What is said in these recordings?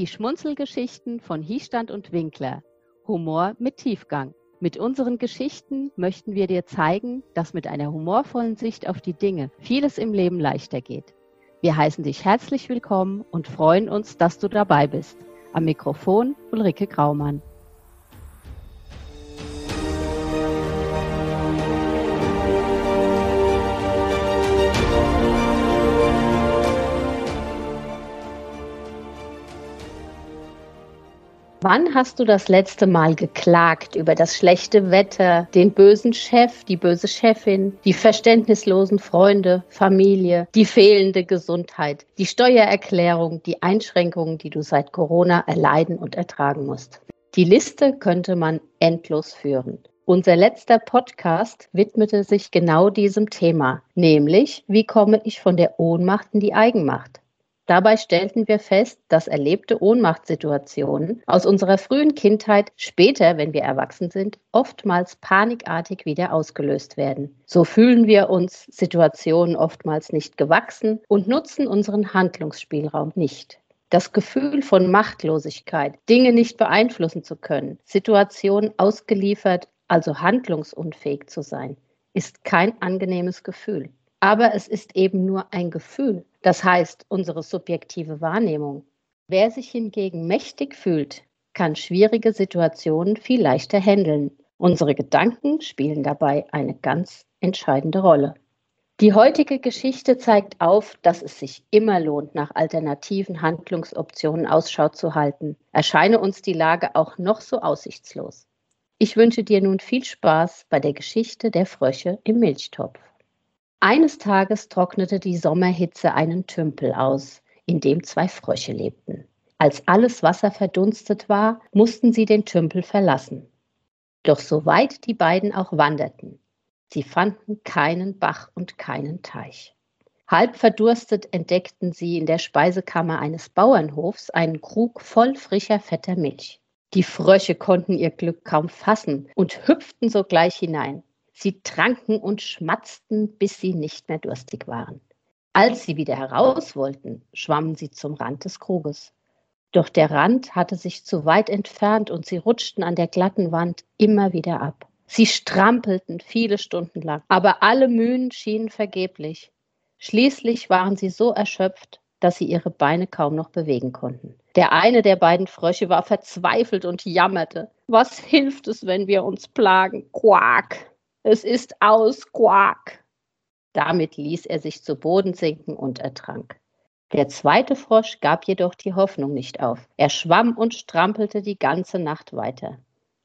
Die Schmunzelgeschichten von Hiestand und Winkler. Humor mit Tiefgang. Mit unseren Geschichten möchten wir dir zeigen, dass mit einer humorvollen Sicht auf die Dinge vieles im Leben leichter geht. Wir heißen dich herzlich willkommen und freuen uns, dass du dabei bist. Am Mikrofon Ulrike Graumann. Wann hast du das letzte Mal geklagt über das schlechte Wetter, den bösen Chef, die böse Chefin, die verständnislosen Freunde, Familie, die fehlende Gesundheit, die Steuererklärung, die Einschränkungen, die du seit Corona erleiden und ertragen musst? Die Liste könnte man endlos führen. Unser letzter Podcast widmete sich genau diesem Thema, nämlich wie komme ich von der Ohnmacht in die Eigenmacht? Dabei stellten wir fest, dass erlebte Ohnmachtssituationen aus unserer frühen Kindheit später, wenn wir erwachsen sind, oftmals panikartig wieder ausgelöst werden. So fühlen wir uns Situationen oftmals nicht gewachsen und nutzen unseren Handlungsspielraum nicht. Das Gefühl von Machtlosigkeit, Dinge nicht beeinflussen zu können, Situationen ausgeliefert, also handlungsunfähig zu sein, ist kein angenehmes Gefühl. Aber es ist eben nur ein Gefühl. Das heißt, unsere subjektive Wahrnehmung. Wer sich hingegen mächtig fühlt, kann schwierige Situationen viel leichter handeln. Unsere Gedanken spielen dabei eine ganz entscheidende Rolle. Die heutige Geschichte zeigt auf, dass es sich immer lohnt, nach alternativen Handlungsoptionen Ausschau zu halten. Erscheine uns die Lage auch noch so aussichtslos. Ich wünsche dir nun viel Spaß bei der Geschichte der Frösche im Milchtopf. Eines Tages trocknete die Sommerhitze einen Tümpel aus, in dem zwei Frösche lebten. Als alles Wasser verdunstet war, mussten sie den Tümpel verlassen. Doch so weit die beiden auch wanderten, sie fanden keinen Bach und keinen Teich. Halb verdurstet entdeckten sie in der Speisekammer eines Bauernhofs einen Krug voll frischer, fetter Milch. Die Frösche konnten ihr Glück kaum fassen und hüpften sogleich hinein. Sie tranken und schmatzten, bis sie nicht mehr durstig waren. Als sie wieder heraus wollten, schwammen sie zum Rand des Kruges. Doch der Rand hatte sich zu weit entfernt und sie rutschten an der glatten Wand immer wieder ab. Sie strampelten viele Stunden lang, aber alle Mühen schienen vergeblich. Schließlich waren sie so erschöpft, dass sie ihre Beine kaum noch bewegen konnten. Der eine der beiden Frösche war verzweifelt und jammerte. Was hilft es, wenn wir uns plagen? Quak! Es ist aus, Quak. Damit ließ er sich zu Boden sinken und ertrank. Der zweite Frosch gab jedoch die Hoffnung nicht auf. Er schwamm und strampelte die ganze Nacht weiter.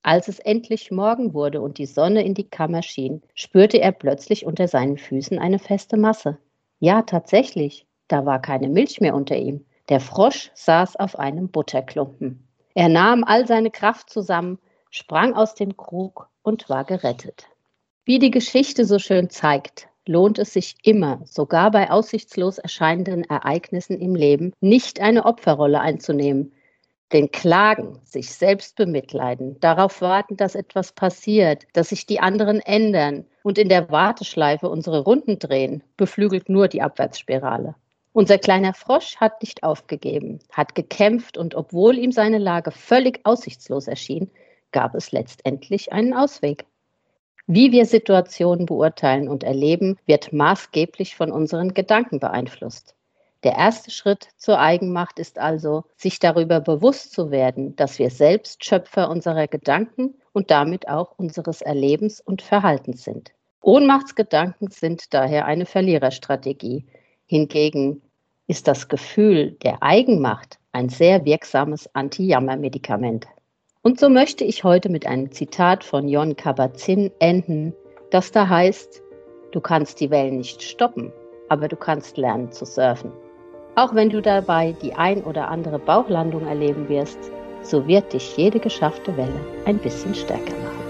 Als es endlich Morgen wurde und die Sonne in die Kammer schien, spürte er plötzlich unter seinen Füßen eine feste Masse. Ja, tatsächlich, da war keine Milch mehr unter ihm. Der Frosch saß auf einem Butterklumpen. Er nahm all seine Kraft zusammen, sprang aus dem Krug und war gerettet. Wie die Geschichte so schön zeigt, lohnt es sich immer, sogar bei aussichtslos erscheinenden Ereignissen im Leben, nicht eine Opferrolle einzunehmen. Denn Klagen, sich selbst bemitleiden, darauf warten, dass etwas passiert, dass sich die anderen ändern und in der Warteschleife unsere Runden drehen, beflügelt nur die Abwärtsspirale. Unser kleiner Frosch hat nicht aufgegeben, hat gekämpft und obwohl ihm seine Lage völlig aussichtslos erschien, gab es letztendlich einen Ausweg. Wie wir Situationen beurteilen und erleben, wird maßgeblich von unseren Gedanken beeinflusst. Der erste Schritt zur Eigenmacht ist also, sich darüber bewusst zu werden, dass wir selbst Schöpfer unserer Gedanken und damit auch unseres Erlebens und Verhaltens sind. Ohnmachtsgedanken sind daher eine Verliererstrategie. Hingegen ist das Gefühl der Eigenmacht ein sehr wirksames Anti-Jammer-Medikament. Und so möchte ich heute mit einem Zitat von Jon Kabat-Zinn enden, das da heißt, du kannst die Wellen nicht stoppen, aber du kannst lernen zu surfen. Auch wenn du dabei die ein oder andere Bauchlandung erleben wirst, so wird dich jede geschaffte Welle ein bisschen stärker machen.